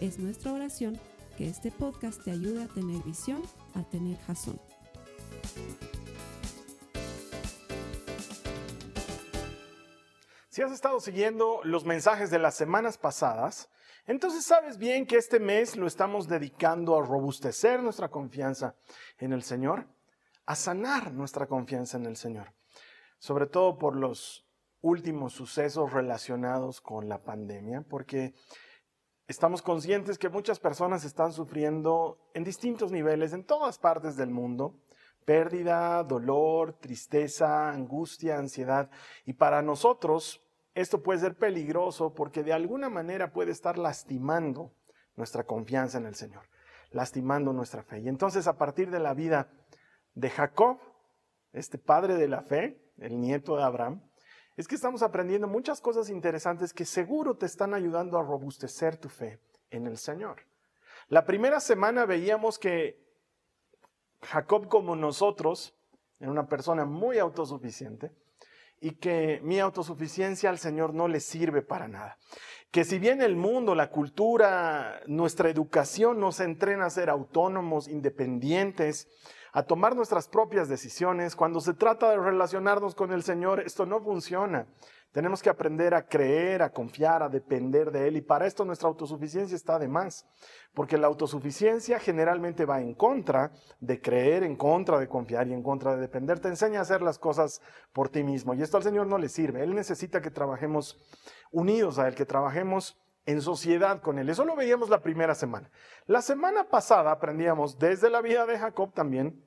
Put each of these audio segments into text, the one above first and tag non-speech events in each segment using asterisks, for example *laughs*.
Es nuestra oración que este podcast te ayude a tener visión, a tener jazón. Si has estado siguiendo los mensajes de las semanas pasadas, entonces sabes bien que este mes lo estamos dedicando a robustecer nuestra confianza en el Señor, a sanar nuestra confianza en el Señor, sobre todo por los últimos sucesos relacionados con la pandemia, porque estamos conscientes que muchas personas están sufriendo en distintos niveles en todas partes del mundo pérdida, dolor, tristeza, angustia, ansiedad. Y para nosotros esto puede ser peligroso porque de alguna manera puede estar lastimando nuestra confianza en el Señor, lastimando nuestra fe. Y entonces a partir de la vida de Jacob, este padre de la fe, el nieto de Abraham, es que estamos aprendiendo muchas cosas interesantes que seguro te están ayudando a robustecer tu fe en el Señor. La primera semana veíamos que Jacob como nosotros, era una persona muy autosuficiente, y que mi autosuficiencia al Señor no le sirve para nada. Que si bien el mundo, la cultura, nuestra educación nos entrena a ser autónomos, independientes, a tomar nuestras propias decisiones, cuando se trata de relacionarnos con el Señor, esto no funciona. Tenemos que aprender a creer, a confiar, a depender de Él. Y para esto nuestra autosuficiencia está de más. Porque la autosuficiencia generalmente va en contra de creer, en contra de confiar y en contra de depender. Te enseña a hacer las cosas por ti mismo. Y esto al Señor no le sirve. Él necesita que trabajemos unidos a Él, que trabajemos en sociedad con Él. Eso lo veíamos la primera semana. La semana pasada aprendíamos desde la vida de Jacob también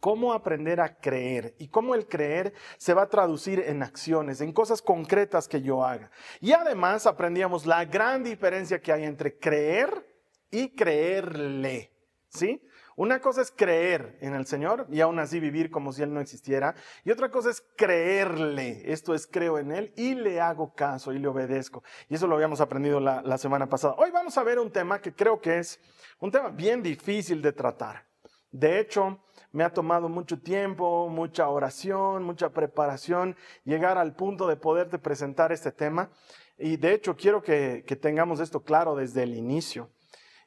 cómo aprender a creer y cómo el creer se va a traducir en acciones, en cosas concretas que yo haga. Y además aprendíamos la gran diferencia que hay entre creer y creerle, ¿sí? Una cosa es creer en el Señor y aún así vivir como si Él no existiera. Y otra cosa es creerle. Esto es creo en Él y le hago caso y le obedezco. Y eso lo habíamos aprendido la, semana pasada. Hoy vamos a ver un tema que creo que es un tema bien difícil de tratar. De hecho, me ha tomado mucho tiempo, mucha oración, mucha preparación, llegar al punto de poderte presentar este tema. Y de hecho quiero que, tengamos esto claro desde el inicio.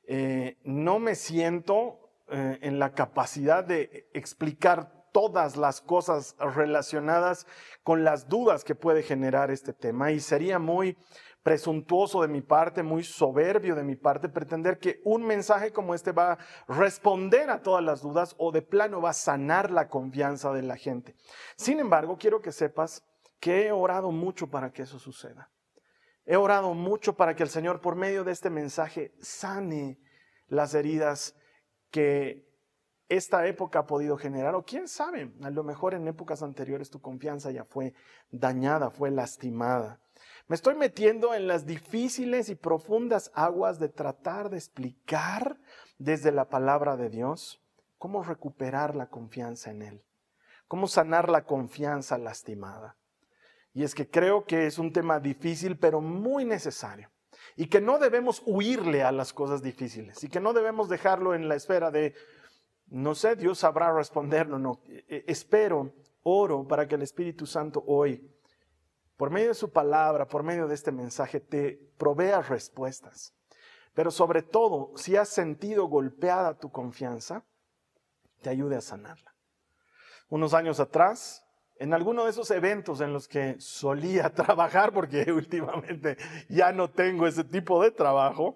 Eh, no me siento eh, en la capacidad de explicar todas las cosas relacionadas con las dudas que puede generar este tema y sería muy presuntuoso de mi parte, muy soberbio de mi parte, pretender que un mensaje como este va a responder a todas las dudas o de plano va a sanar la confianza de la gente. Sin embargo, quiero que sepas que he orado mucho para que eso suceda. He orado mucho para que el Señor, por medio de este mensaje, sane las heridas que esta época ha podido generar, o quién sabe, a lo mejor en épocas anteriores tu confianza ya fue dañada, fue lastimada. Me estoy metiendo en las difíciles y profundas aguas de tratar de explicar desde la palabra de Dios cómo recuperar la confianza en Él, cómo sanar la confianza lastimada. Y es que creo que es un tema difícil, pero muy necesario. Y que no debemos huirle a las cosas difíciles y que no debemos dejarlo en la esfera de, no sé, Dios sabrá responderlo. E, e, espero, oro para que el Espíritu Santo hoy por medio de su palabra, por medio de este mensaje, te provea respuestas. Pero sobre todo, si has sentido golpeada tu confianza, te ayude a sanarla. Unos años atrás, en alguno de esos eventos en los que solía *laughs* trabajar, porque *laughs* últimamente ya no tengo ese tipo de trabajo,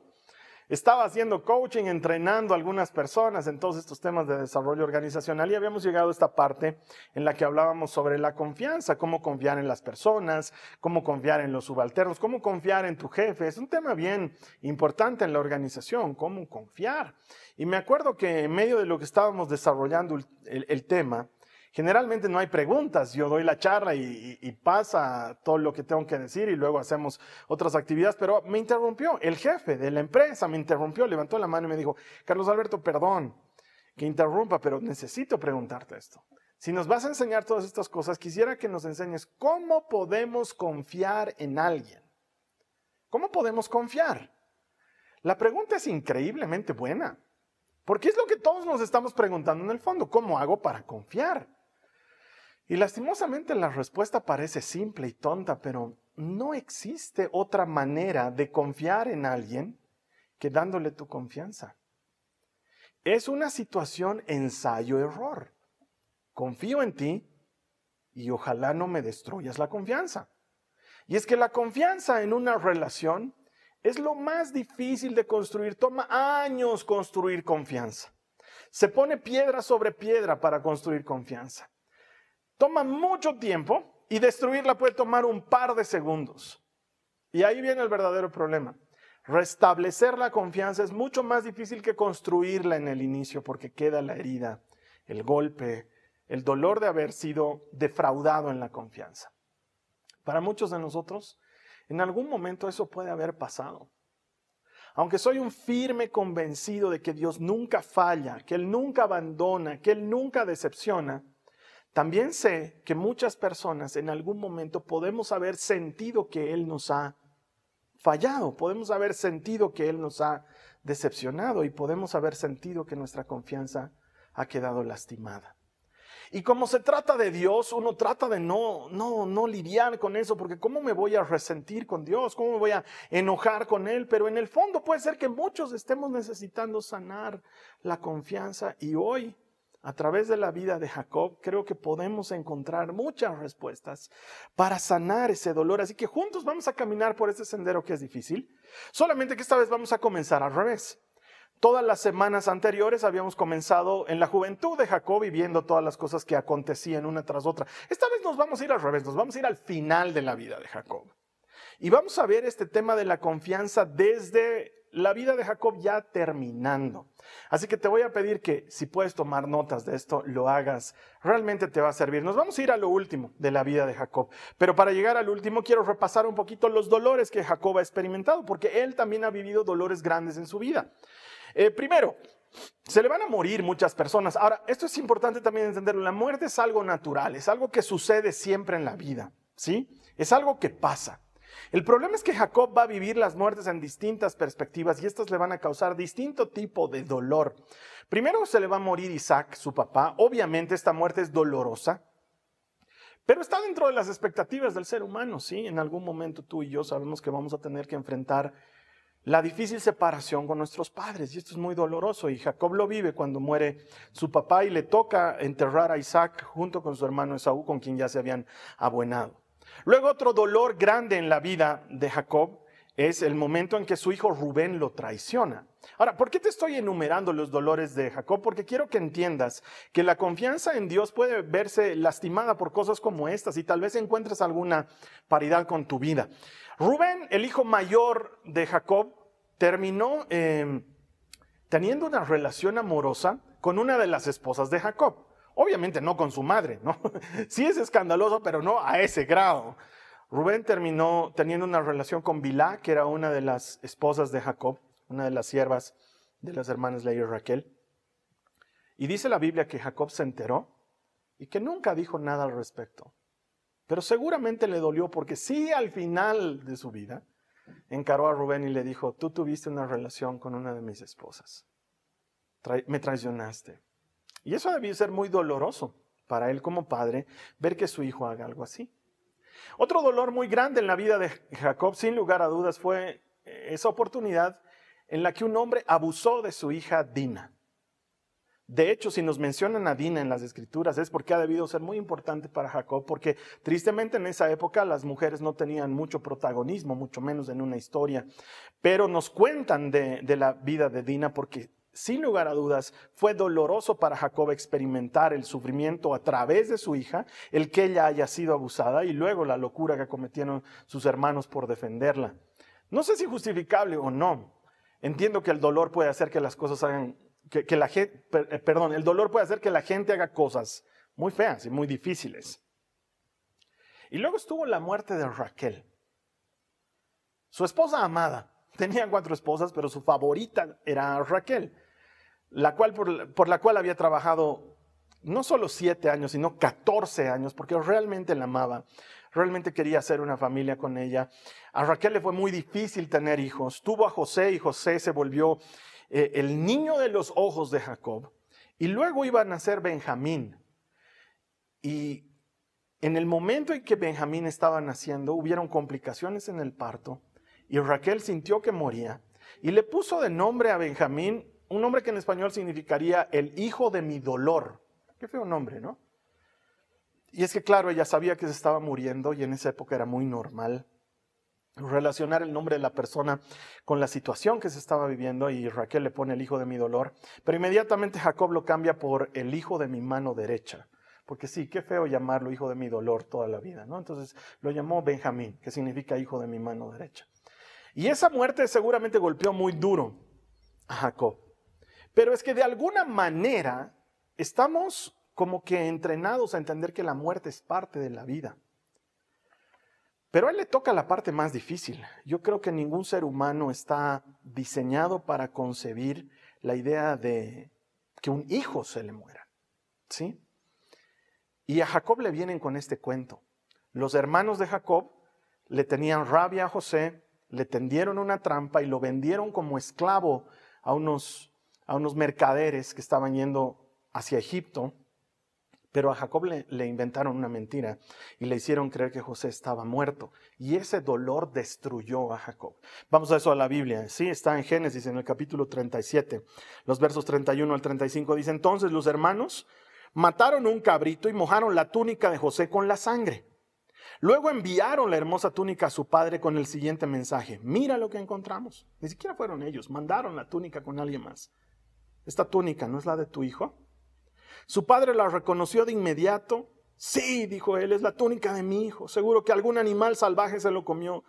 estaba haciendo coaching, entrenando a algunas personas en todos estos temas de desarrollo organizacional y habíamos llegado a esta parte en la que hablábamos sobre la confianza, cómo confiar en las personas, cómo confiar en los subalternos, cómo confiar en tu jefe. Es un tema bien importante en la organización, cómo confiar. Y me acuerdo que en medio de lo que estábamos desarrollando el, el tema, Generalmente no hay preguntas, yo doy la charla y, pasa todo lo que tengo que decir y luego hacemos otras actividades, pero me interrumpió el jefe de la empresa, me interrumpió, levantó la mano y me dijo, Carlos Alberto, perdón que interrumpa, pero necesito preguntarte esto. Si nos vas a enseñar todas estas cosas, quisiera que nos enseñes cómo podemos confiar en alguien. ¿Cómo podemos confiar? La pregunta es increíblemente buena, porque es lo que todos nos estamos preguntando en el fondo, ¿cómo hago para confiar? Y lastimosamente la respuesta parece simple y tonta, pero no existe otra manera de confiar en alguien que dándole tu confianza. Es una situación ensayo-error. Confío en ti y ojalá no me destruyas la confianza. Y es que la confianza en una relación es lo más difícil de construir. Toma años construir confianza. Se pone piedra sobre piedra para construir confianza toma mucho tiempo y destruirla puede tomar un par de segundos. Y ahí viene el verdadero problema. Restablecer la confianza es mucho más difícil que construirla en el inicio porque queda la herida, el golpe, el dolor de haber sido defraudado en la confianza. Para muchos de nosotros, en algún momento eso puede haber pasado. Aunque soy un firme convencido de que Dios nunca falla, que Él nunca abandona, que Él nunca decepciona, también sé que muchas personas en algún momento podemos haber sentido que Él nos ha fallado, podemos haber sentido que Él nos ha decepcionado y podemos haber sentido que nuestra confianza ha quedado lastimada. Y como se trata de Dios, uno trata de no, no, no lidiar con eso, porque ¿cómo me voy a resentir con Dios? ¿Cómo me voy a enojar con Él? Pero en el fondo puede ser que muchos estemos necesitando sanar la confianza y hoy a través de la vida de Jacob, creo que podemos encontrar muchas respuestas para sanar ese dolor. Así que juntos vamos a caminar por este sendero que es difícil. Solamente que esta vez vamos a comenzar al revés. Todas las semanas anteriores habíamos comenzado en la juventud de Jacob y viendo todas las cosas que acontecían una tras otra. Esta vez nos vamos a ir al revés, nos vamos a ir al final de la vida de Jacob. Y vamos a ver este tema de la confianza desde la vida de Jacob ya terminando. Así que te voy a pedir que si puedes tomar notas de esto, lo hagas. Realmente te va a servir. Nos vamos a ir a lo último de la vida de Jacob. Pero para llegar al último quiero repasar un poquito los dolores que Jacob ha experimentado, porque él también ha vivido dolores grandes en su vida. Eh, primero, se le van a morir muchas personas. Ahora, esto es importante también entenderlo. La muerte es algo natural, es algo que sucede siempre en la vida. ¿Sí? Es algo que pasa. El problema es que Jacob va a vivir las muertes en distintas perspectivas y estas le van a causar distinto tipo de dolor. Primero se le va a morir Isaac, su papá. Obviamente esta muerte es dolorosa, pero está dentro de las expectativas del ser humano, ¿sí? En algún momento tú y yo sabemos que vamos a tener que enfrentar la difícil separación con nuestros padres y esto es muy doloroso y Jacob lo vive cuando muere su papá y le toca enterrar a Isaac junto con su hermano Esaú con quien ya se habían abuenado. Luego otro dolor grande en la vida de Jacob es el momento en que su hijo Rubén lo traiciona. Ahora, ¿por qué te estoy enumerando los dolores de Jacob? Porque quiero que entiendas que la confianza en Dios puede verse lastimada por cosas como estas y tal vez encuentres alguna paridad con tu vida. Rubén, el hijo mayor de Jacob, terminó em, teniendo una relación amorosa con una de las esposas de Jacob. Obviamente no con su madre, ¿no? *laughs* Sí es escandaloso, pero no a ese grado. Rubén terminó teniendo una relación con Bilá, que era una de las esposas de Jacob, una de las siervas de las hermanas Leia y Raquel. Y dice la Biblia que Jacob se enteró y que nunca dijo nada al respecto. Pero seguramente le dolió porque sí al final de su vida encaró a Rubén y le dijo, tú tuviste una relación con una de mis esposas. me traicionaste. Y eso debió ser muy doloroso para él como padre, ver que su hijo haga algo así. Otro dolor muy grande en la vida de Jacob, sin lugar a dudas, fue esa oportunidad en la que un hombre abusó de su hija Dina. De hecho, si nos mencionan a Dina en las escrituras es porque ha debido ser muy importante para Jacob, porque tristemente en esa época las mujeres no tenían mucho protagonismo, mucho menos en una historia. Pero nos cuentan de, de la vida de Dina porque sin lugar a dudas, fue doloroso para Jacob experimentar el sufrimiento a través de su hija, el que ella haya sido abusada y luego la locura que cometieron sus hermanos por defenderla. No sé si justificable o no. Entiendo que el dolor puede hacer que las cosas hagan, que, la gente, eh, perdón, el dolor puede hacer que la gente haga cosas muy feas y muy difíciles. Y luego estuvo la muerte de Raquel, su esposa amada. Tenía cuatro esposas, pero su favorita era Raquel, la cual, por, la cual había trabajado no solo siete años, sino 14 años, porque realmente la amaba, realmente quería hacer una familia con ella. A Raquel le fue muy difícil tener hijos. Tuvo a José y José se volvió eh, el niño de los ojos de Jacob. Y luego iba a nacer Benjamín. Y en el momento en que Benjamín estaba naciendo, hubieron complicaciones en el parto y Raquel sintió que moría y le puso de nombre a Benjamín un nombre que en español significaría el hijo de mi dolor. Qué feo nombre, ¿no? Y es que claro, ella sabía que se estaba muriendo y en esa época era muy normal relacionar el nombre de la persona con la situación que se estaba viviendo y Raquel le pone el hijo de mi dolor, pero inmediatamente Jacob lo cambia por el hijo de mi mano derecha. Porque sí, qué feo llamarlo hijo de mi dolor toda la vida, ¿no? Entonces lo llamó Benjamín, que significa hijo de mi mano derecha. Y esa muerte seguramente golpeó muy duro a Jacob. Pero es que de alguna manera estamos como que entrenados a entender que la muerte es parte de la vida. Pero a él le toca la parte más difícil. Yo creo que ningún ser humano está diseñado para concebir la idea de que un hijo se le muera. ¿Sí? Y a Jacob le vienen con este cuento. Los hermanos de Jacob le tenían rabia a José, le tendieron una trampa y lo vendieron como esclavo a unos, a unos mercaderes que estaban yendo hacia Egipto. Pero a Jacob le, inventaron una mentira y le hicieron creer que José estaba muerto. Y ese dolor destruyó a Jacob. Vamos a eso a la Biblia. Sí, está en Génesis, en el capítulo 37. Los versos 31 al 35 dice, entonces los hermanos mataron un cabrito y mojaron la túnica de José con la sangre. Luego enviaron la hermosa túnica a su padre con el siguiente mensaje. Mira lo que encontramos. Ni siquiera fueron ellos, mandaron la túnica con alguien más. ¿Esta túnica no es la de tu hijo? Su padre la reconoció de inmediato. Sí, dijo él, es la túnica de mi hijo. Seguro que algún animal salvaje se lo comió.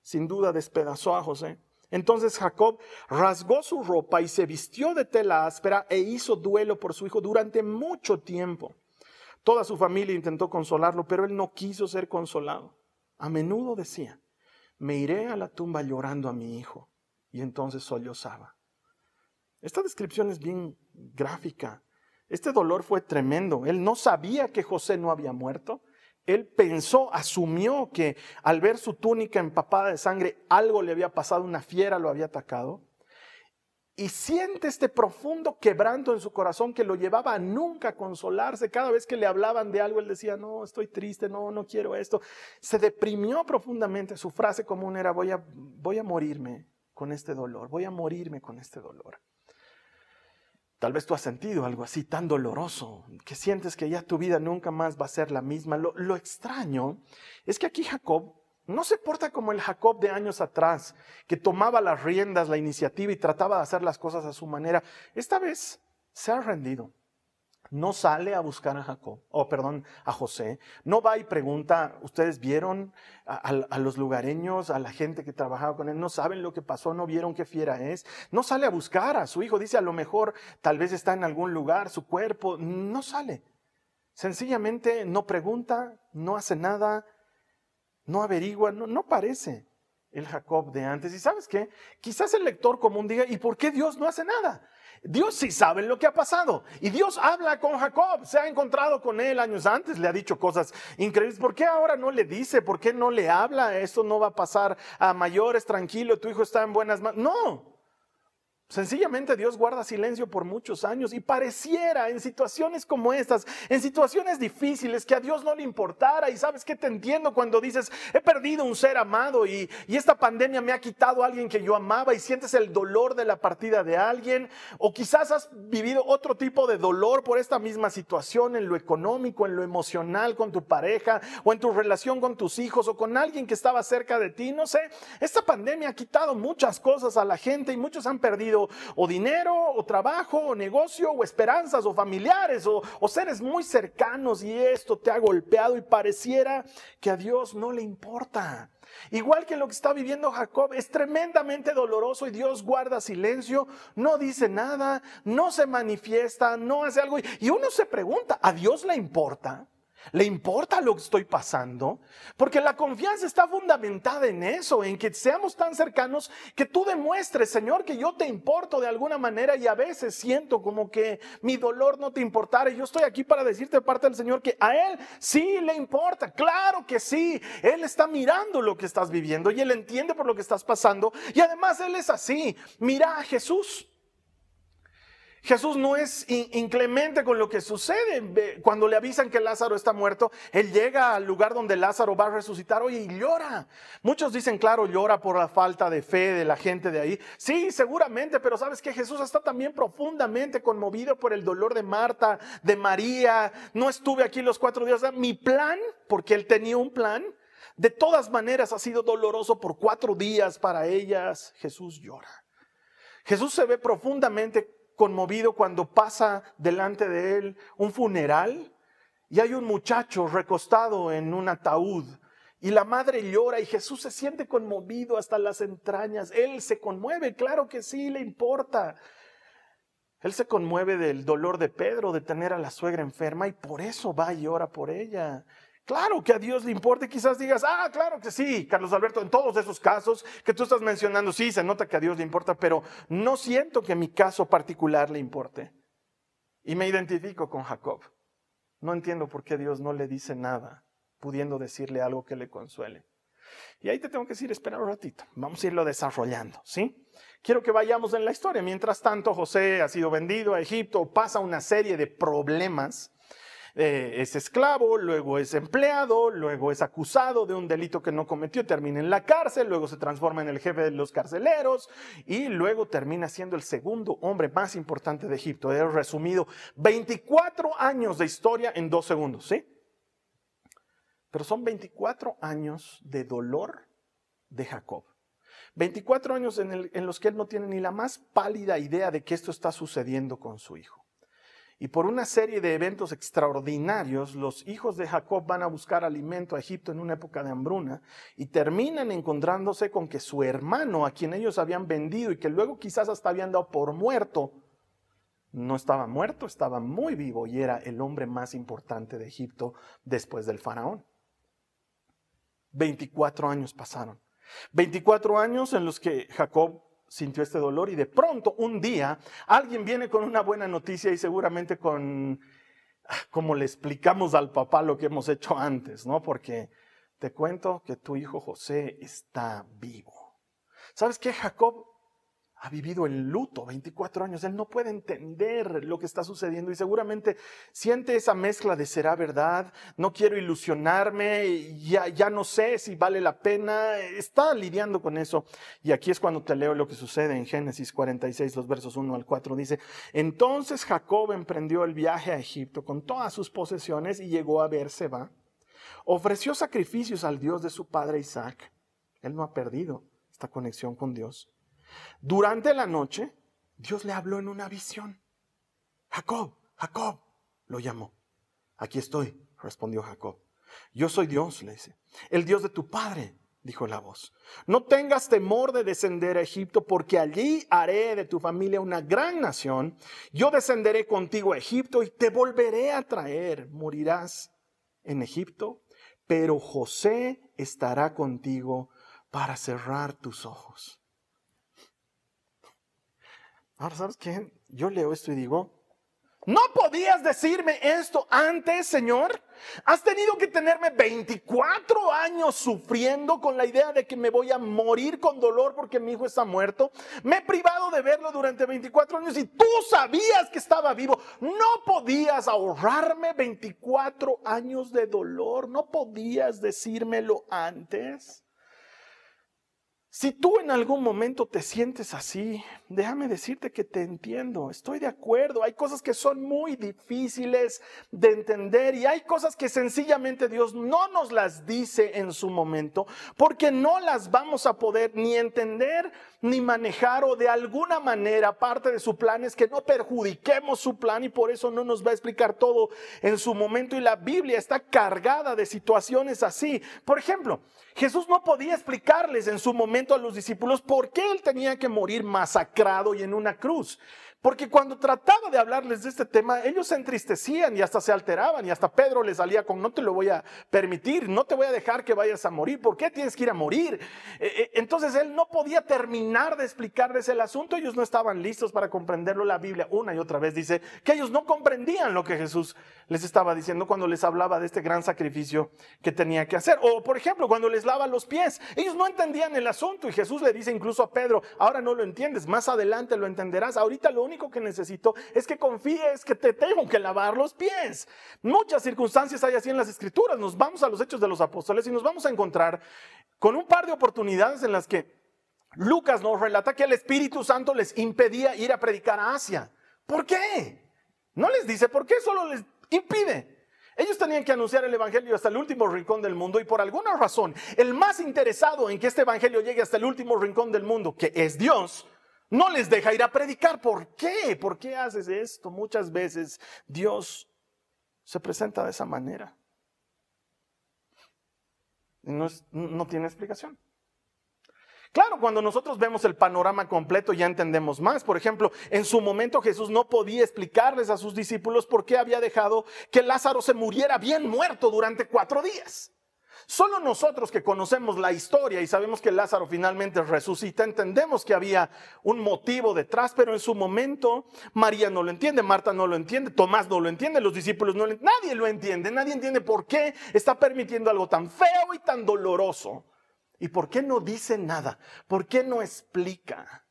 Sin duda despedazó a José. Entonces Jacob rasgó su ropa y se vistió de tela áspera e hizo duelo por su hijo durante mucho tiempo. Toda su familia intentó consolarlo, pero él no quiso ser consolado. A menudo decía, me iré a la tumba llorando a mi hijo. Y entonces sollozaba. Esta descripción es bien gráfica. Este dolor fue tremendo. Él no sabía que José no había muerto. Él pensó, asumió que al ver su túnica empapada de sangre, algo le había pasado, una fiera lo había atacado. Y siente este profundo quebranto en su corazón que lo llevaba a nunca consolarse. Cada vez que le hablaban de algo, él decía, no, estoy triste, no, no quiero esto. Se deprimió profundamente. Su frase común era, voy a, voy a morirme con este dolor, voy a morirme con este dolor. Tal vez tú has sentido algo así tan doloroso, que sientes que ya tu vida nunca más va a ser la misma. Lo, lo, extraño es que aquí Jacob no se porta como el Jacob de años atrás, que tomaba las riendas, la iniciativa y trataba de hacer las cosas a su manera. Esta vez se ha rendido no sale a buscar a Jacob, o perdón, a José, no va y pregunta, ustedes vieron a, los lugareños, a la gente que trabajaba con él, no saben lo que pasó, no vieron qué fiera es, no sale a buscar a su hijo, dice a lo mejor tal vez está en algún lugar, su cuerpo, no sale. Sencillamente no pregunta, no hace nada, no averigua, no, parece el Jacob de antes. ¿Y sabes qué? Quizás el lector común diga, ¿y por qué Dios no hace nada? Dios sí sabe lo que ha pasado. Y Dios habla con Jacob, se ha encontrado con él años antes, le ha dicho cosas increíbles. ¿Por qué ahora no le dice? ¿Por qué no le habla? Esto no va a pasar a mayores, tranquilo, tu hijo está en buenas manos. No, Sencillamente Dios guarda silencio por muchos años y pareciera en situaciones como estas, en situaciones difíciles, que a Dios no le importara. Y sabes que te entiendo cuando dices, he perdido un ser amado y, y, esta pandemia me ha quitado a alguien que yo amaba y sientes el dolor de la partida de alguien. O quizás has vivido otro tipo de dolor por esta misma situación en lo económico, en lo emocional con tu pareja o en tu relación con tus hijos o con alguien que estaba cerca de ti. No sé, esta pandemia ha quitado muchas cosas a la gente y muchos han perdido o, dinero, o trabajo, o negocio, o esperanzas, o familiares, o seres muy cercanos y esto te ha golpeado y pareciera que a Dios no le importa. Igual que lo que está viviendo Jacob, es tremendamente doloroso y Dios guarda silencio, no dice nada, no se manifiesta, no hace algo. Y uno se pregunta, ¿a Dios le importa? ¿Le importa lo que estoy pasando? Porque la confianza está fundamentada en eso, en que seamos tan cercanos que tú demuestres, Señor, que yo te importo de alguna manera y a veces siento como que mi dolor no te importara. Y yo estoy aquí para decirte de parte del Señor que a Él sí le importa. Claro que sí. Él está mirando lo que estás viviendo y Él entiende por lo que estás pasando. Y además Él es así. Mira a Jesús. Jesús no es inclemente con lo que sucede. Cuando le avisan que Lázaro está muerto, él llega al lugar donde Lázaro va a resucitar hoy y llora. Muchos dicen, claro, llora por la falta de fe de la gente de ahí. Sí, seguramente, pero sabes que Jesús está también profundamente conmovido por el dolor de Marta, de María. No estuve aquí los cuatro días. Mi plan, porque él tenía un plan, de todas maneras ha sido doloroso por cuatro días para ellas. Jesús llora. Jesús se ve profundamente conmovido cuando pasa delante de él un funeral y hay un muchacho recostado en un ataúd y la madre llora y Jesús se siente conmovido hasta las entrañas. Él se conmueve, claro que sí, le importa. Él se conmueve del dolor de Pedro de tener a la suegra enferma y por eso va y ora por ella. Claro que a Dios le importa y quizás digas, ah, claro que sí, Carlos Alberto, en todos esos casos que tú estás mencionando, sí, se nota que a Dios le importa, pero no siento que mi caso particular le importe. Y me identifico con Jacob. No entiendo por qué Dios no le dice nada, pudiendo decirle algo que le consuele. Y ahí te tengo que decir, espera un ratito, vamos a irlo desarrollando, ¿sí? Quiero que vayamos en la historia. Mientras tanto, José ha sido vendido a Egipto, pasa una serie de problemas eh, es esclavo, luego es empleado, luego es acusado de un delito que no cometió, termina en la cárcel, luego se transforma en el jefe de los carceleros y luego termina siendo el segundo hombre más importante de Egipto. He resumido 24 años de historia en dos segundos, ¿sí? Pero son 24 años de dolor de Jacob. 24 años en los que él no tiene ni la más pálida idea de que esto está sucediendo con su hijo. Y por una serie de eventos extraordinarios, los hijos de Jacob van a buscar alimento a Egipto en una época de hambruna y terminan encontrándose con que su hermano, a quien ellos habían vendido y que luego quizás hasta habían dado por muerto, no estaba muerto, estaba muy vivo y era el hombre más importante de Egipto después del faraón. 24 años pasaron. 24 años en los que Jacob sintió este dolor y de pronto un día alguien viene con una buena noticia y seguramente con, como le explicamos al papá lo que hemos hecho antes, ¿no? Porque te cuento que tu hijo José está vivo. ¿Sabes qué, Jacob? Ha vivido el luto 24 años, él no puede entender lo que está sucediendo y seguramente siente esa mezcla de será verdad, no quiero ilusionarme, ya, no sé si vale la pena, está lidiando con eso. Y aquí es cuando te leo lo que sucede en Génesis 46, los versos 1 al 4, dice, entonces Jacob emprendió el viaje a Egipto con todas sus posesiones y llegó a Berseba, ofreció sacrificios al Dios de su padre Isaac, él no ha perdido esta conexión con Dios durante la noche, Dios le habló en una visión. Jacob, Jacob, lo llamó. Aquí estoy, respondió Jacob. Yo soy Dios, le dice, el Dios de tu padre, dijo la voz. No tengas temor de descender a Egipto, porque allí haré de tu familia una gran nación. Yo descenderé contigo a Egipto y te volveré a traer. Morirás en Egipto, pero José estará contigo para cerrar tus ojos. Ahora, ¿sabes qué? Yo leo esto y digo, ¿no podías decirme esto antes, Señor? Has tenido que tenerme 24 años sufriendo con la idea de que me voy a morir con dolor porque mi hijo está muerto. Me he privado de verlo durante 24 años y tú sabías que estaba vivo. No podías ahorrarme 24 años de dolor. No podías decírmelo antes. Si tú en algún momento te sientes así, déjame decirte que te entiendo, estoy de acuerdo. Hay cosas que son muy difíciles de entender y hay cosas que sencillamente Dios no nos las dice en su momento porque no las vamos a poder ni entender ni manejar o de alguna manera parte de su plan es que no perjudiquemos su plan y por eso no nos va a explicar todo en su momento y la Biblia está cargada de situaciones así. Por ejemplo, Jesús no podía explicarles en su momento a los discípulos por qué él tenía que morir masacrado y en una cruz. Porque cuando trataba de hablarles de este tema, ellos se entristecían y hasta se alteraban y hasta Pedro les salía con, no te lo voy a permitir, no te voy a dejar que vayas a morir, ¿por qué tienes que ir a morir? Eh, eh, entonces él no podía terminar de explicarles el asunto, ellos no estaban listos para comprenderlo. La Biblia una y otra vez dice que ellos no comprendían lo que Jesús les estaba diciendo cuando les hablaba de este gran sacrificio que tenía que hacer. O por ejemplo, cuando les lava los pies, ellos no entendían el asunto y Jesús le dice incluso a Pedro, ahora no lo entiendes, más adelante lo entenderás, ahorita lo que necesito es que confíes que te tengo que lavar los pies. Muchas circunstancias hay así en las escrituras. Nos vamos a los hechos de los apóstoles y nos vamos a encontrar con un par de oportunidades en las que Lucas nos relata que el Espíritu Santo les impedía ir a predicar a Asia. ¿Por qué? No les dice por qué, solo les impide. Ellos tenían que anunciar el Evangelio hasta el último rincón del mundo y por alguna razón el más interesado en que este Evangelio llegue hasta el último rincón del mundo, que es Dios, no les deja ir a predicar. ¿Por qué? ¿Por qué haces esto? Muchas veces Dios se presenta de esa manera. No, no tiene explicación. Claro, cuando nosotros vemos el panorama completo ya entendemos más. Por ejemplo, en su momento Jesús no podía explicarles a sus discípulos por qué había dejado que Lázaro se muriera bien muerto durante cuatro días. Solo nosotros que conocemos la historia y sabemos que Lázaro finalmente resucita, entendemos que había un motivo detrás, pero en su momento María no lo entiende, Marta no lo entiende, Tomás no lo entiende, los discípulos no lo entienden, nadie lo entiende, nadie entiende por qué está permitiendo algo tan feo y tan doloroso. ¿Y por qué no dice nada? ¿Por qué no explica?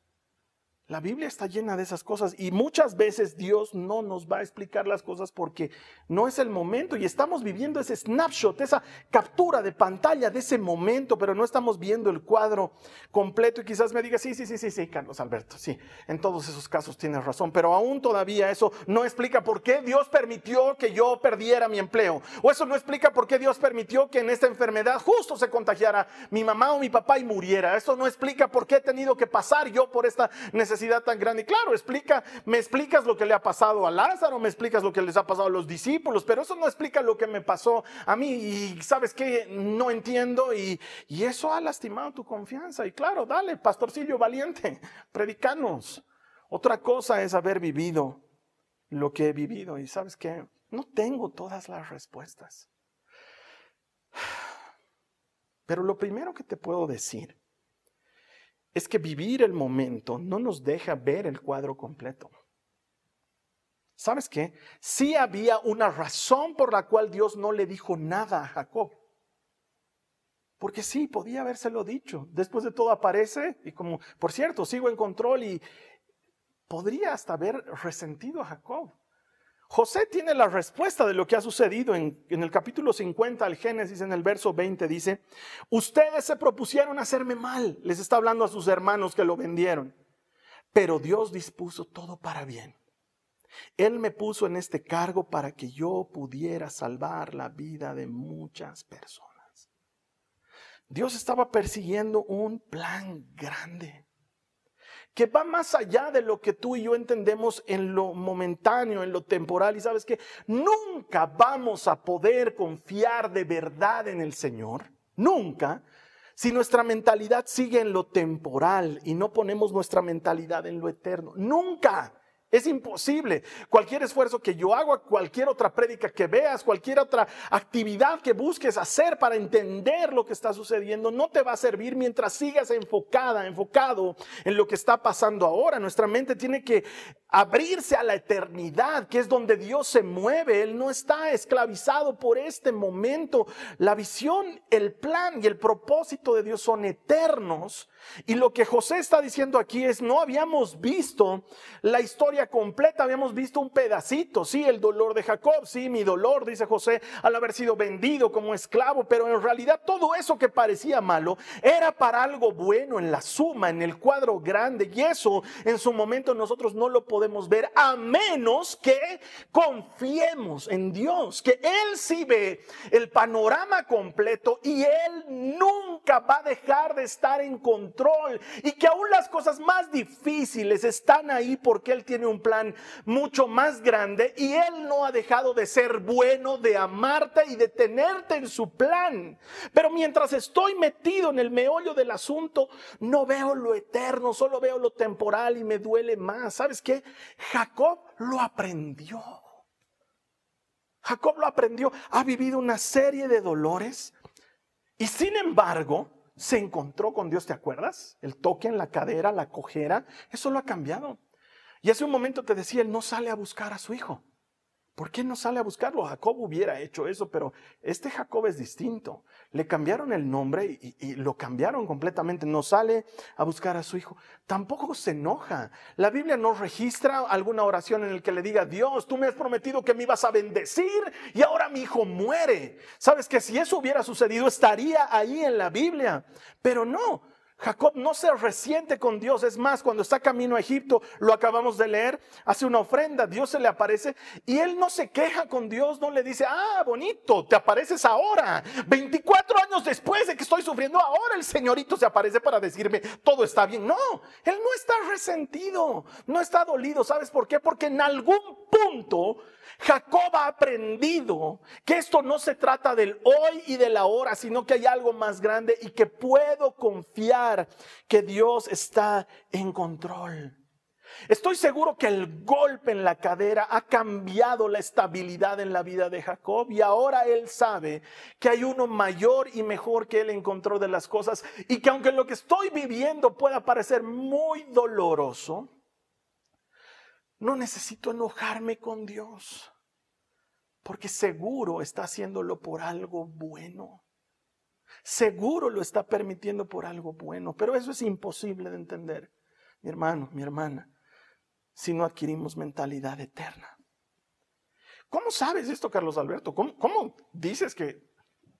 La Biblia está llena de esas cosas y muchas veces Dios no nos va a explicar las cosas porque no es el momento y estamos viviendo ese snapshot, esa captura de pantalla de ese momento, pero no estamos viendo el cuadro completo y quizás me diga, sí, sí, sí, sí, sí, Carlos Alberto, sí, en todos esos casos tienes razón, pero aún todavía eso no explica por qué Dios permitió que yo perdiera mi empleo o eso no explica por qué Dios permitió que en esta enfermedad justo se contagiara mi mamá o mi papá y muriera. Eso no explica por qué he tenido que pasar yo por esta necesidad tan grande. Y claro, explica, me explicas lo que le ha pasado a Lázaro, me explicas lo que les ha pasado a los discípulos, pero eso no explica lo que me pasó a mí. Y sabes que no entiendo y, eso ha lastimado tu confianza. Y claro, dale, pastorcillo valiente, *laughs* predicanos. Otra cosa es haber vivido lo que he vivido. Y sabes que no tengo todas las respuestas. *sighs* Pero lo primero que te puedo decir es que vivir el momento no nos deja ver el cuadro completo. ¿Sabes qué? Sí había una razón por la cual Dios no le dijo nada a Jacob. Porque sí, podía habérselo dicho. Después de todo aparece y como, por cierto, sigo en control y podría hasta haber resentido a Jacob. José tiene la respuesta de lo que ha sucedido en, el capítulo 50 al Génesis, en el verso 20, dice, ustedes se propusieron hacerme mal, les está hablando a sus hermanos que lo vendieron, pero Dios dispuso todo para bien. Él me puso en este cargo para que yo pudiera salvar la vida de muchas personas. Dios estaba persiguiendo un plan grande que va más allá de lo que tú y yo entendemos en lo momentáneo, en lo temporal. Y sabes que nunca vamos a poder confiar de verdad en el Señor, nunca, si nuestra mentalidad sigue en lo temporal y no ponemos nuestra mentalidad en lo eterno. Nunca. Es imposible. Cualquier esfuerzo que yo haga, cualquier otra prédica que veas, cualquier otra actividad que busques hacer para entender lo que está sucediendo, no te va a servir mientras sigas enfocada, enfocado en lo que está pasando ahora. Nuestra mente tiene que abrirse a la eternidad, que es donde Dios se mueve. Él no está esclavizado por este momento. La visión, el plan y el propósito de Dios son eternos. Y lo que José está diciendo aquí es, no habíamos visto la historia completa. Habíamos visto un pedacito, sí, el dolor de Jacob, sí, mi dolor, dice José, al haber sido vendido como esclavo, pero en realidad todo eso que parecía malo era para algo bueno en la suma, en el cuadro grande, y eso en su momento nosotros no lo podemos ver a menos que confiemos en Dios, que Él sí ve el panorama completo y Él nunca va a dejar de estar en control y que aún las cosas más difíciles están ahí porque Él tiene un plan mucho más grande y Él no ha dejado de ser bueno, de amarte y de tenerte en su plan. Pero mientras estoy metido en el meollo del asunto, no veo lo eterno, solo veo lo temporal y me duele más. ¿Sabes qué? Jacob lo aprendió. Jacob lo aprendió, ha vivido una serie de dolores y sin embargo se encontró con Dios, ¿te acuerdas? El toque en la cadera, la cojera, eso lo ha cambiado. Y hace un momento te decía, él no sale a buscar a su hijo. ¿Por qué no sale a buscarlo? Jacob hubiera hecho eso, pero este Jacob es distinto. Le cambiaron el nombre y, lo cambiaron completamente. No sale a buscar a su hijo. Tampoco se enoja. La Biblia no registra alguna oración en la que le diga, Dios, tú me has prometido que me ibas a bendecir y ahora mi hijo muere. Sabes que si eso hubiera sucedido estaría ahí en la Biblia, pero no. Jacob no se resiente con Dios. Es más, cuando está camino a Egipto, lo acabamos de leer, hace una ofrenda, Dios se le aparece y él no se queja con Dios, no le dice, ah, bonito, te apareces ahora. 24 años después de que estoy sufriendo, ahora el señorito se aparece para decirme, todo está bien. No, él no está resentido, no está dolido. ¿Sabes por qué? Porque en algún punto Jacob ha aprendido que esto no se trata del hoy y de la hora, sino que hay algo más grande y que puedo confiar que Dios está en control. Estoy seguro que el golpe en la cadera ha cambiado la estabilidad en la vida de Jacob y ahora él sabe que hay uno mayor y mejor que él encontró de las cosas y que aunque lo que estoy viviendo pueda parecer muy doloroso, no necesito enojarme con Dios, porque seguro está haciéndolo por algo bueno. Seguro lo está permitiendo por algo bueno, pero eso es imposible de entender, mi hermano, mi hermana, si no adquirimos mentalidad eterna. ¿Cómo sabes esto, Carlos Alberto? ¿Cómo, cómo dices que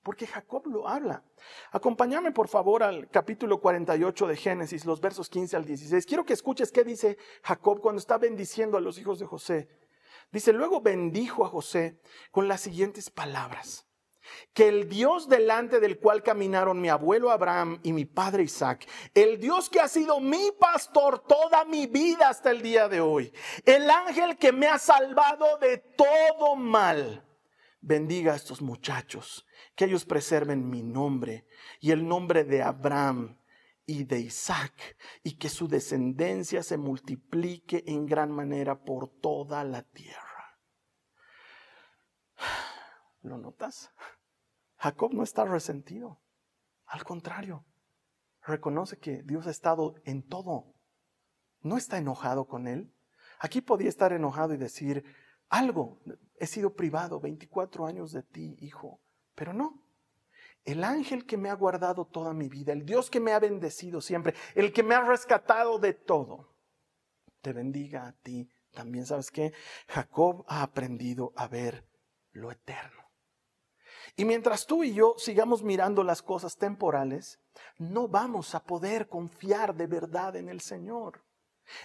porque Jacob lo habla. Acompáñame por favor al capítulo 48 de Génesis, los versos 15 al 16. Quiero que escuches qué dice Jacob cuando está bendiciendo a los hijos de José. Dice, luego bendijo a José con las siguientes palabras. Que el Dios delante del cual caminaron mi abuelo Abraham y mi padre Isaac, el Dios que ha sido mi pastor toda mi vida hasta el día de hoy, el ángel que me ha salvado de todo mal, bendiga a estos muchachos que ellos preserven mi nombre y el nombre de Abraham y de Isaac, y que su descendencia se multiplique en gran manera por toda la tierra. *sighs* ¿Lo notas? *sighs* Jacob no está resentido. Al contrario, reconoce que Dios ha estado en todo. No está enojado con él. Aquí podía estar enojado y decir, algo, he sido privado 24 años de ti, hijo. Pero no. El ángel que me ha guardado toda mi vida, el Dios que me ha bendecido siempre, el que me ha rescatado de todo, te bendiga a ti también. ¿Sabes qué? Jacob ha aprendido a ver lo eterno. Y mientras tú y yo sigamos mirando las cosas temporales, no vamos a poder confiar de verdad en el Señor.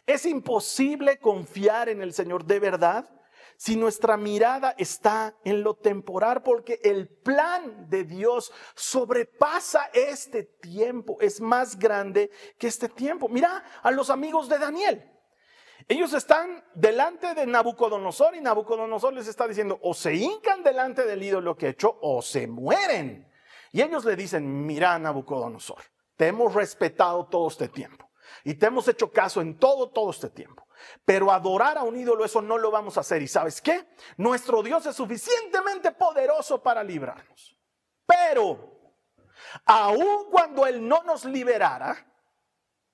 Es imposible confiar en el Señor de verdad si nuestra mirada está en lo temporal, porque el plan de Dios sobrepasa este tiempo, es más grande que este tiempo. Mira a los amigos de Daniel. Ellos están delante de Nabucodonosor y Nabucodonosor les está diciendo, o se hincan delante del ídolo que he hecho o se mueren. Y ellos le dicen, mira Nabucodonosor, te hemos respetado todo este tiempo y te hemos hecho caso en todo, todo este tiempo. Pero adorar a un ídolo, eso no lo vamos a hacer. ¿Y sabes qué? Nuestro Dios es suficientemente poderoso para librarnos. Pero, aun cuando Él no nos liberara,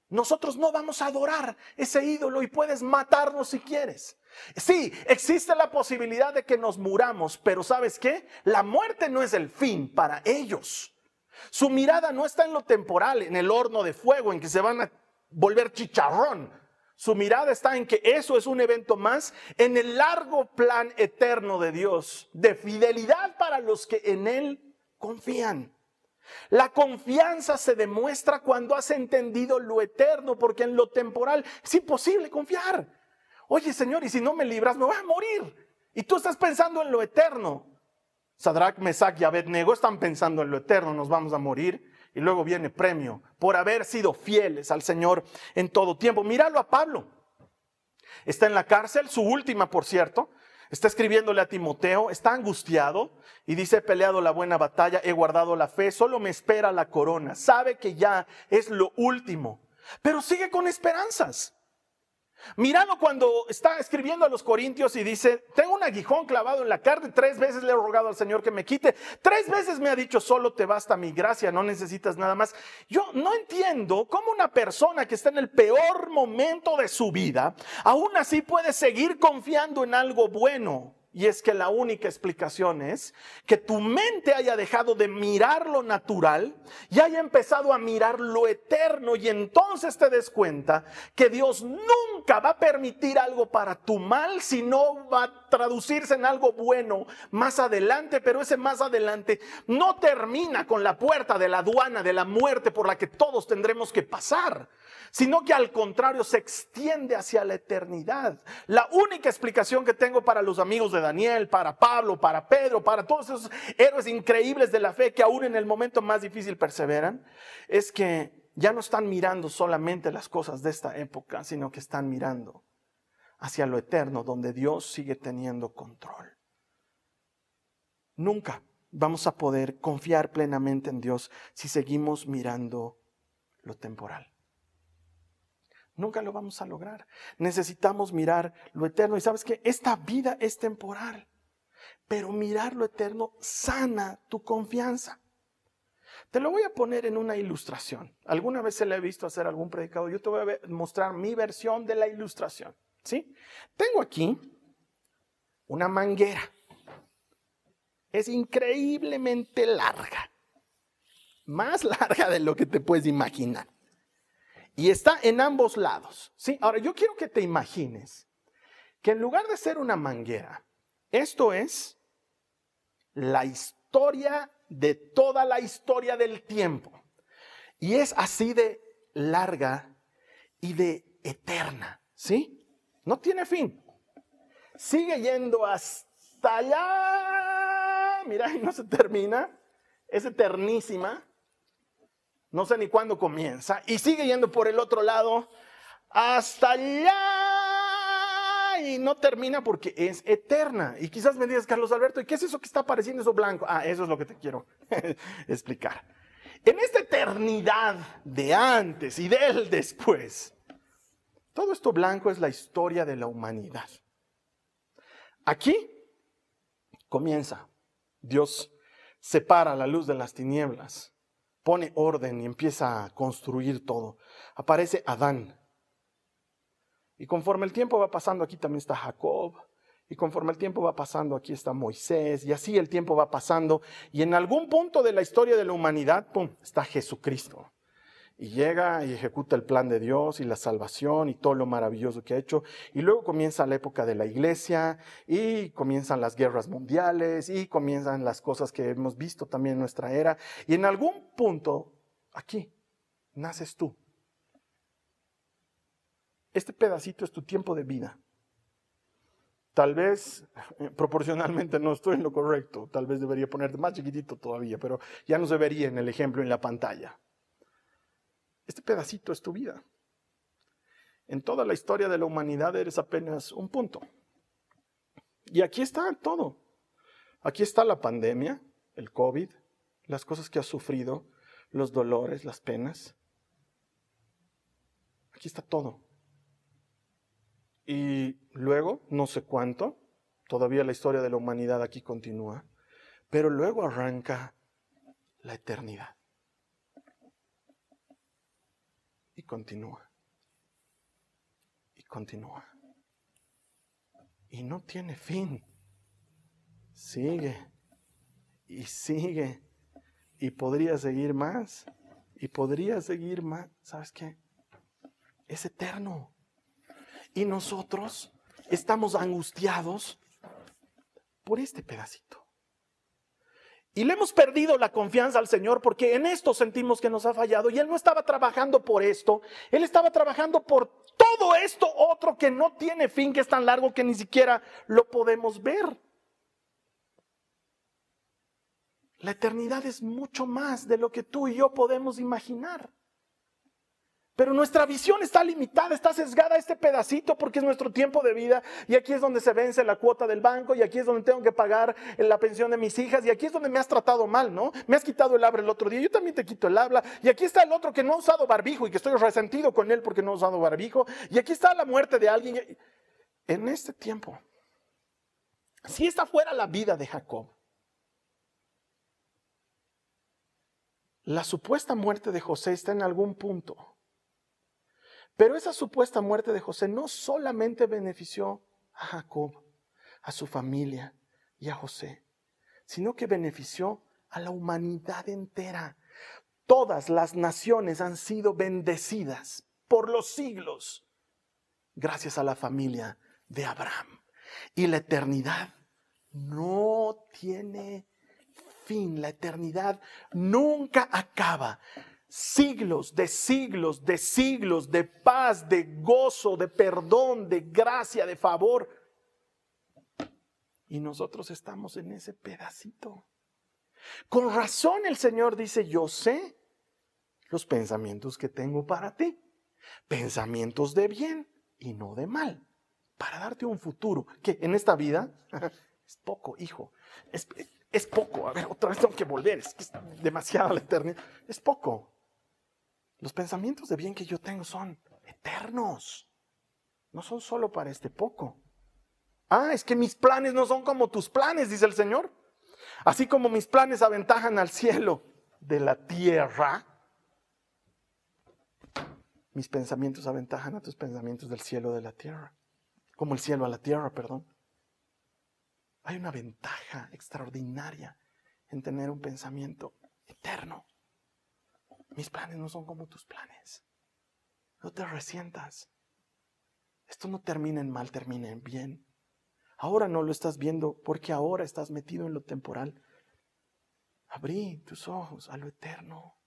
nosotros no vamos a adorar ese ídolo y puedes matarnos si quieres. Sí, existe la posibilidad de que nos muramos, pero ¿sabes qué? La muerte no es el fin para ellos. Su mirada no está en lo temporal, en el horno de fuego, en que se van a volver chicharrón. Su mirada está en que eso es un evento más en el largo plan eterno de Dios, de fidelidad para los que en Él confían. La confianza se demuestra cuando has entendido lo eterno, porque en lo temporal es imposible confiar. Oye Señor, y si no me libras, me voy a morir. Y tú estás pensando en lo eterno. Sadrach, Mesach y Abednego están pensando en lo eterno, nos vamos a morir y luego viene premio por haber sido fieles al Señor en todo tiempo. Míralo a Pablo. Está en la cárcel, su última, por cierto. Está escribiéndole a Timoteo, está angustiado y dice, he peleado la buena batalla, he guardado la fe, solo me espera la corona. Sabe que ya es lo último, pero sigue con esperanzas. Míralo cuando está escribiendo a los Corintios y dice, tengo un aguijón clavado en la carne, tres veces le he rogado al Señor que me quite, tres veces me ha dicho, solo te basta mi gracia, no necesitas nada más. Yo no entiendo cómo una persona que está en el peor momento de su vida, aún así puede seguir confiando en algo bueno. Y es que la única explicación es que tu mente haya dejado de mirar lo natural y haya empezado a mirar lo eterno y entonces te des cuenta que Dios nunca va a permitir algo para tu mal si no va a traducirse en algo bueno más adelante, pero ese más adelante no termina con la puerta de la aduana de la muerte por la que todos tendremos que pasar sino que al contrario se extiende hacia la eternidad. La única explicación que tengo para los amigos de Daniel, para Pablo, para Pedro, para todos esos héroes increíbles de la fe que aún en el momento más difícil perseveran, es que ya no están mirando solamente las cosas de esta época, sino que están mirando hacia lo eterno, donde Dios sigue teniendo control. Nunca vamos a poder confiar plenamente en Dios si seguimos mirando lo temporal. Nunca lo vamos a lograr. Necesitamos mirar lo eterno. Y sabes que esta vida es temporal, pero mirar lo eterno sana tu confianza. Te lo voy a poner en una ilustración. Alguna vez se le he visto hacer algún predicado. Yo te voy a mostrar mi versión de la ilustración. ¿Sí? Tengo aquí una manguera. Es increíblemente larga. Más larga de lo que te puedes imaginar. Y está en ambos lados. ¿sí? Ahora, yo quiero que te imagines que en lugar de ser una manguera, esto es la historia de toda la historia del tiempo. Y es así de larga y de eterna. ¿Sí? No tiene fin. Sigue yendo hasta allá. Mira, no se termina. Es eternísima no sé ni cuándo comienza, y sigue yendo por el otro lado hasta allá y no termina porque es eterna. Y quizás me digas, Carlos Alberto, ¿y qué es eso que está apareciendo eso blanco? Ah, eso es lo que te quiero *laughs* explicar. En esta eternidad de antes y del después, todo esto blanco es la historia de la humanidad. Aquí comienza. Dios separa la luz de las tinieblas pone orden y empieza a construir todo. Aparece Adán. Y conforme el tiempo va pasando, aquí también está Jacob. Y conforme el tiempo va pasando, aquí está Moisés. Y así el tiempo va pasando. Y en algún punto de la historia de la humanidad, ¡pum!, está Jesucristo y llega y ejecuta el plan de Dios y la salvación y todo lo maravilloso que ha hecho. Y luego comienza la época de la iglesia y comienzan las guerras mundiales y comienzan las cosas que hemos visto también en nuestra era. Y en algún punto, aquí, naces tú. Este pedacito es tu tiempo de vida. Tal vez eh, proporcionalmente no estoy en lo correcto, tal vez debería ponerte más chiquitito todavía, pero ya no se vería en el ejemplo en la pantalla. Este pedacito es tu vida. En toda la historia de la humanidad eres apenas un punto. Y aquí está todo. Aquí está la pandemia, el COVID, las cosas que has sufrido, los dolores, las penas. Aquí está todo. Y luego, no sé cuánto, todavía la historia de la humanidad aquí continúa, pero luego arranca la eternidad. Y continúa. Y continúa. Y no tiene fin. Sigue. Y sigue. Y podría seguir más. Y podría seguir más. ¿Sabes qué? Es eterno. Y nosotros estamos angustiados por este pedacito. Y le hemos perdido la confianza al Señor porque en esto sentimos que nos ha fallado. Y Él no estaba trabajando por esto, Él estaba trabajando por todo esto otro que no tiene fin, que es tan largo que ni siquiera lo podemos ver. La eternidad es mucho más de lo que tú y yo podemos imaginar. Pero nuestra visión está limitada, está sesgada a este pedacito porque es nuestro tiempo de vida y aquí es donde se vence la cuota del banco y aquí es donde tengo que pagar la pensión de mis hijas y aquí es donde me has tratado mal, ¿no? Me has quitado el habla el otro día, yo también te quito el habla y aquí está el otro que no ha usado barbijo y que estoy resentido con él porque no ha usado barbijo y aquí está la muerte de alguien. En este tiempo, si esta fuera la vida de Jacob, la supuesta muerte de José está en algún punto pero esa supuesta muerte de José no solamente benefició a Jacob, a su familia y a José, sino que benefició a la humanidad entera. Todas las naciones han sido bendecidas por los siglos gracias a la familia de Abraham. Y la eternidad no tiene fin, la eternidad nunca acaba siglos de siglos de siglos de paz, de gozo, de perdón, de gracia, de favor. Y nosotros estamos en ese pedacito. Con razón el Señor dice, yo sé los pensamientos que tengo para ti. Pensamientos de bien y no de mal. Para darte un futuro que en esta vida *laughs* es poco, hijo. Es, es poco. A ver, otra vez tengo que volver. Es, es demasiada la eternidad. Es poco. Los pensamientos de bien que yo tengo son eternos. No son solo para este poco. Ah, es que mis planes no son como tus planes, dice el Señor. Así como mis planes aventajan al cielo de la tierra, mis pensamientos aventajan a tus pensamientos del cielo de la tierra. Como el cielo a la tierra, perdón. Hay una ventaja extraordinaria en tener un pensamiento eterno. Mis planes no son como tus planes. No te resientas. Esto no termina en mal, termina en bien. Ahora no lo estás viendo porque ahora estás metido en lo temporal. Abrí tus ojos a lo eterno.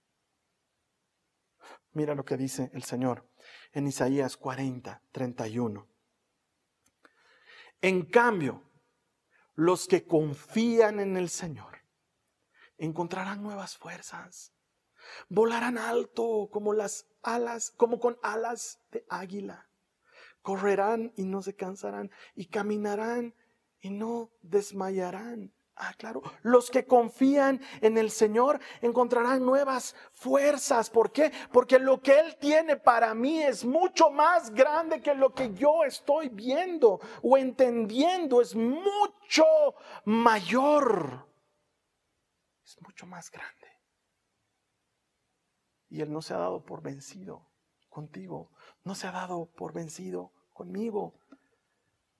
Mira lo que dice el Señor en Isaías 40, 31. En cambio, los que confían en el Señor encontrarán nuevas fuerzas. Volarán alto como las alas, como con alas de águila. Correrán y no se cansarán y caminarán y no desmayarán. Ah, claro. Los que confían en el Señor encontrarán nuevas fuerzas. ¿Por qué? Porque lo que Él tiene para mí es mucho más grande que lo que yo estoy viendo o entendiendo. Es mucho mayor. Es mucho más grande. Y Él no se ha dado por vencido contigo, no se ha dado por vencido conmigo.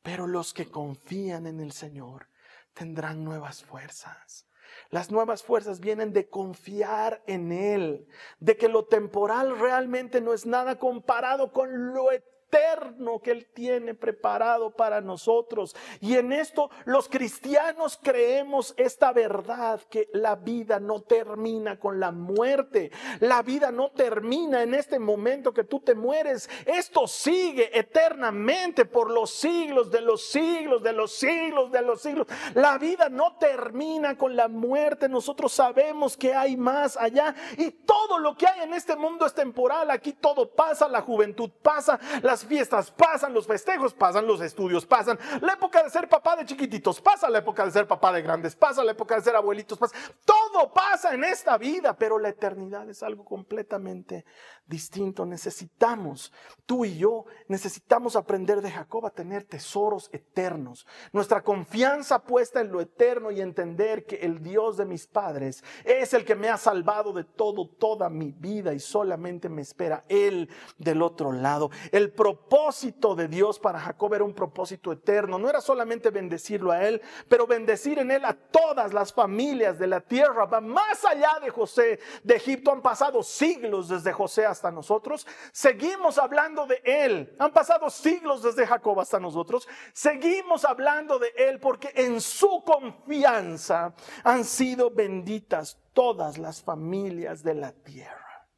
Pero los que confían en el Señor tendrán nuevas fuerzas. Las nuevas fuerzas vienen de confiar en Él, de que lo temporal realmente no es nada comparado con lo eterno eterno que Él tiene preparado para nosotros. Y en esto los cristianos creemos esta verdad, que la vida no termina con la muerte. La vida no termina en este momento que tú te mueres. Esto sigue eternamente por los siglos de los siglos, de los siglos, de los siglos. La vida no termina con la muerte. Nosotros sabemos que hay más allá. Y todo lo que hay en este mundo es temporal. Aquí todo pasa, la juventud pasa, la las fiestas pasan, los festejos pasan, los estudios pasan, la época de ser papá de chiquititos pasa, la época de ser papá de grandes pasa, la época de ser abuelitos pasa. Todo pasa en esta vida, pero la eternidad es algo completamente distinto. Necesitamos, tú y yo, necesitamos aprender de Jacob a tener tesoros eternos. Nuestra confianza puesta en lo eterno y entender que el Dios de mis padres es el que me ha salvado de todo, toda mi vida y solamente me espera Él del otro lado. El propósito de Dios para Jacob era un propósito eterno. No era solamente bendecirlo a él, pero bendecir en él a todas las familias de la tierra. Va más allá de José de Egipto. Han pasado siglos desde José nosotros. Seguimos hablando de él. Han pasado siglos desde Jacob hasta nosotros. Seguimos hablando de él porque en su confianza han sido benditas todas las familias de la tierra.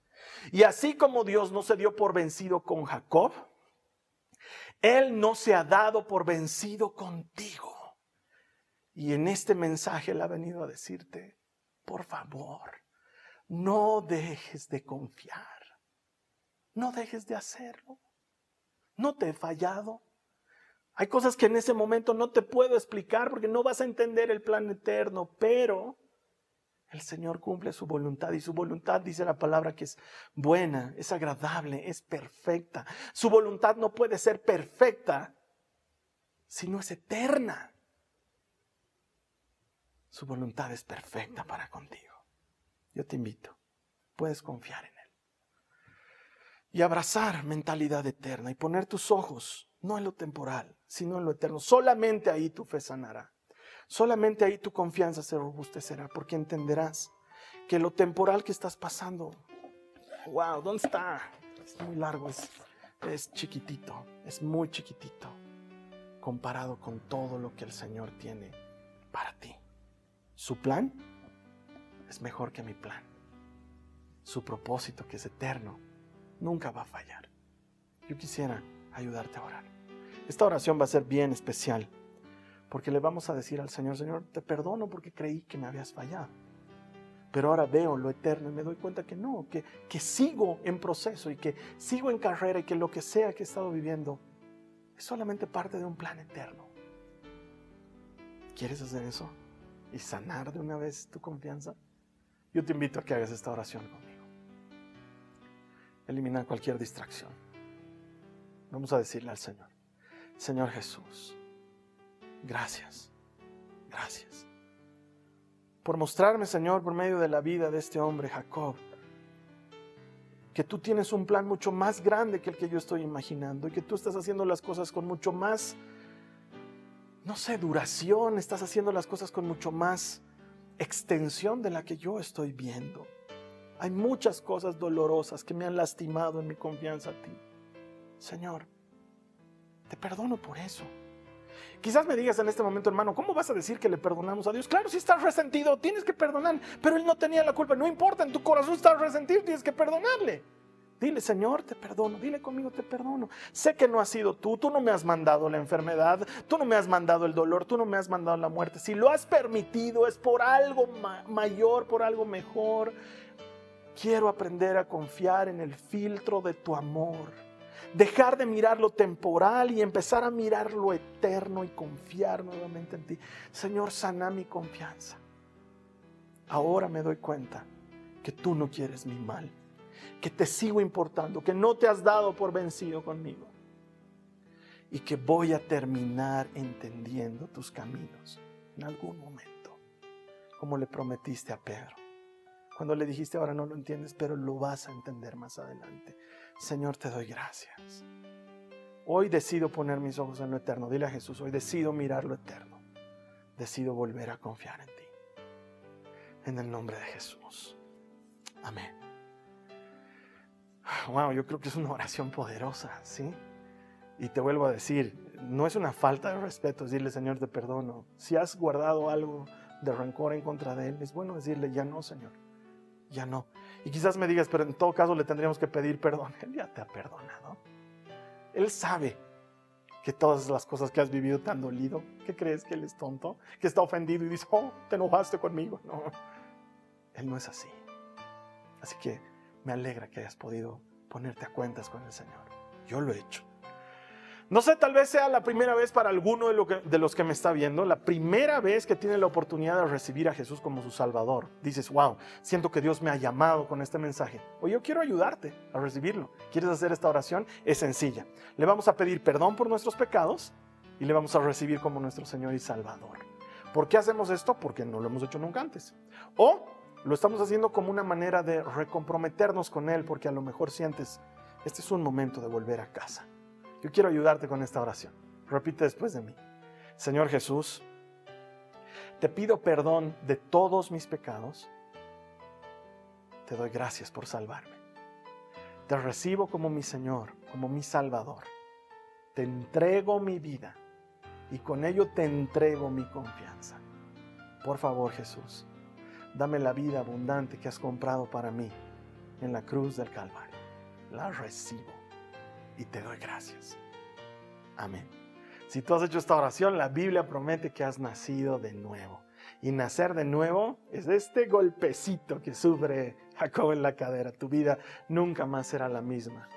Y así como Dios no se dio por vencido con Jacob, Él no se ha dado por vencido contigo. Y en este mensaje Él ha venido a decirte, por favor, no dejes de confiar. No dejes de hacerlo. No te he fallado. Hay cosas que en ese momento no te puedo explicar porque no vas a entender el plan eterno, pero el Señor cumple su voluntad y su voluntad dice la palabra que es buena, es agradable, es perfecta. Su voluntad no puede ser perfecta si no es eterna. Su voluntad es perfecta para contigo. Yo te invito, puedes confiar en. Y abrazar mentalidad eterna y poner tus ojos no en lo temporal, sino en lo eterno. Solamente ahí tu fe sanará. Solamente ahí tu confianza se robustecerá porque entenderás que lo temporal que estás pasando, wow, ¿dónde está? Es muy largo, es, es chiquitito, es muy chiquitito comparado con todo lo que el Señor tiene para ti. Su plan es mejor que mi plan. Su propósito, que es eterno, nunca va a fallar. Yo quisiera ayudarte a orar. Esta oración va a ser bien especial porque le vamos a decir al Señor, Señor, te perdono porque creí que me habías fallado. Pero ahora veo lo eterno y me doy cuenta que no, que, que sigo en proceso y que sigo en carrera y que lo que sea que he estado viviendo es solamente parte de un plan eterno. ¿Quieres hacer eso? ¿Y sanar de una vez tu confianza? Yo te invito a que hagas esta oración. Eliminar cualquier distracción. Vamos a decirle al Señor, Señor Jesús, Gracias, gracias. Por mostrarme, Señor, por medio de la vida de este hombre, Jacob, que tú tienes un plan mucho más grande que el que yo estoy imaginando y que tú estás haciendo las cosas con mucho más, no sé, duración, estás haciendo las cosas con mucho más extensión de la que yo estoy viendo. Hay muchas cosas dolorosas que me han lastimado en mi confianza a ti. Señor, te perdono por eso. Quizás me digas en este momento, hermano, ¿cómo vas a decir que le perdonamos a Dios? Claro, si estás resentido, tienes que perdonar, pero Él no tenía la culpa. No importa, en tu corazón estás resentido, tienes que perdonarle. Dile, Señor, te perdono. Dile conmigo, te perdono. Sé que no has sido tú. Tú no me has mandado la enfermedad. Tú no me has mandado el dolor. Tú no me has mandado la muerte. Si lo has permitido es por algo mayor, por algo mejor. Quiero aprender a confiar en el filtro de tu amor dejar de mirar lo temporal y empezar a mirar lo eterno y confiar nuevamente en ti. Señor, sana mi confianza. Ahora me doy cuenta que tú no quieres mi mal, que te sigo importando, que no te has dado por vencido conmigo y que voy a terminar entendiendo tus caminos en algún momento, como le prometiste a Pedro. Cuando le dijiste ahora no lo entiendes, pero lo vas a entender más adelante. Señor, te doy gracias. Hoy decido poner mis ojos en lo eterno. Dile a Jesús, hoy decido mirar lo eterno. Decido volver a confiar en ti. En el nombre de Jesús. Amén. Wow, yo creo que es una oración poderosa, ¿sí? Y te vuelvo a decir, no es una falta de respeto decirle, Señor, te perdono. Si has guardado algo de rencor en contra de Él, es bueno decirle, ya no, Señor, ya no. Y quizás me digas, pero en todo caso le tendríamos que pedir perdón. *laughs* Él ya te ha perdonado. Él sabe que todas las cosas que has vivido te han dolido. ¿Qué crees que él es tonto? Que está ofendido y dice, oh, te enojaste conmigo. *laughs* No, él no es así. Así que me alegra que hayas podido ponerte a cuentas con el Señor. Yo lo he hecho. No sé, tal vez sea la primera vez para alguno de, los que me está viendo, la primera vez que tiene la oportunidad de recibir a Jesús como su Salvador. Dices, wow, siento que Dios me ha llamado con este mensaje. O yo quiero ayudarte a recibirlo. ¿Quieres hacer esta oración? Es sencilla. Le vamos a pedir perdón por nuestros pecados y le vamos a recibir como nuestro Señor y Salvador. ¿Por qué hacemos esto? Porque no lo hemos hecho nunca antes. O lo estamos haciendo como una manera de recomprometernos con Él porque a lo mejor sientes, este es un momento de volver a casa Yo quiero ayudarte con esta oración. Repite después de mí. Señor Jesús, te pido perdón de todos mis pecados. Te doy gracias por salvarme. Te recibo como mi Señor, como mi Salvador. Te entrego mi vida y con ello te entrego mi confianza. Por favor, Jesús, dame la vida abundante que has comprado para mí en la cruz del Calvario. La recibo y te doy gracias. Amén. Si tú has hecho esta oración, la Biblia promete que has nacido de nuevo. Y nacer de nuevo es este golpecito que sufre Jacob en la cadera. Tu vida nunca más será la misma.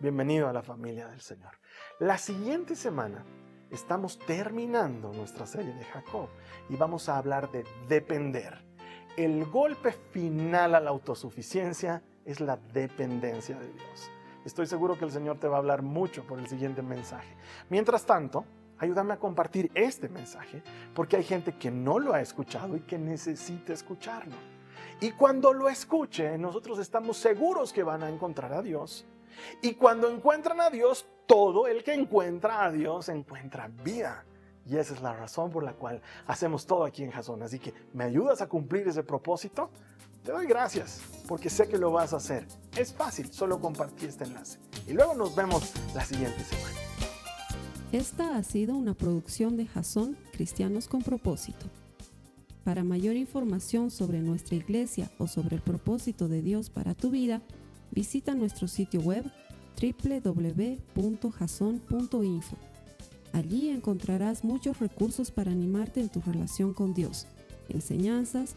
Bienvenido a la familia del Señor. La siguiente semana estamos terminando nuestra serie de Jacob y vamos a hablar de depender. El golpe final a la autosuficiencia es la dependencia de Dios. Estoy seguro que el Señor te va a hablar mucho por el siguiente mensaje. Mientras tanto, ayúdame a compartir este mensaje porque hay gente que no lo ha escuchado y que necesita escucharlo. Y cuando lo escuche, nosotros estamos seguros que van a encontrar a Dios. Y cuando encuentran a Dios, todo el que encuentra a Dios encuentra vida. Y esa es la razón por la cual hacemos todo aquí en Jason. Así que, ¿me ayudas a cumplir ese propósito? Te doy gracias porque sé que lo vas a hacer. Es fácil, solo compartí este enlace. Y luego nos vemos la siguiente semana. Esta ha sido una producción de Jason Cristianos con Propósito. Para mayor información sobre nuestra iglesia o sobre el propósito de Dios para tu vida, visita nuestro sitio web www.jason.info. Allí encontrarás muchos recursos para animarte en tu relación con Dios, enseñanzas,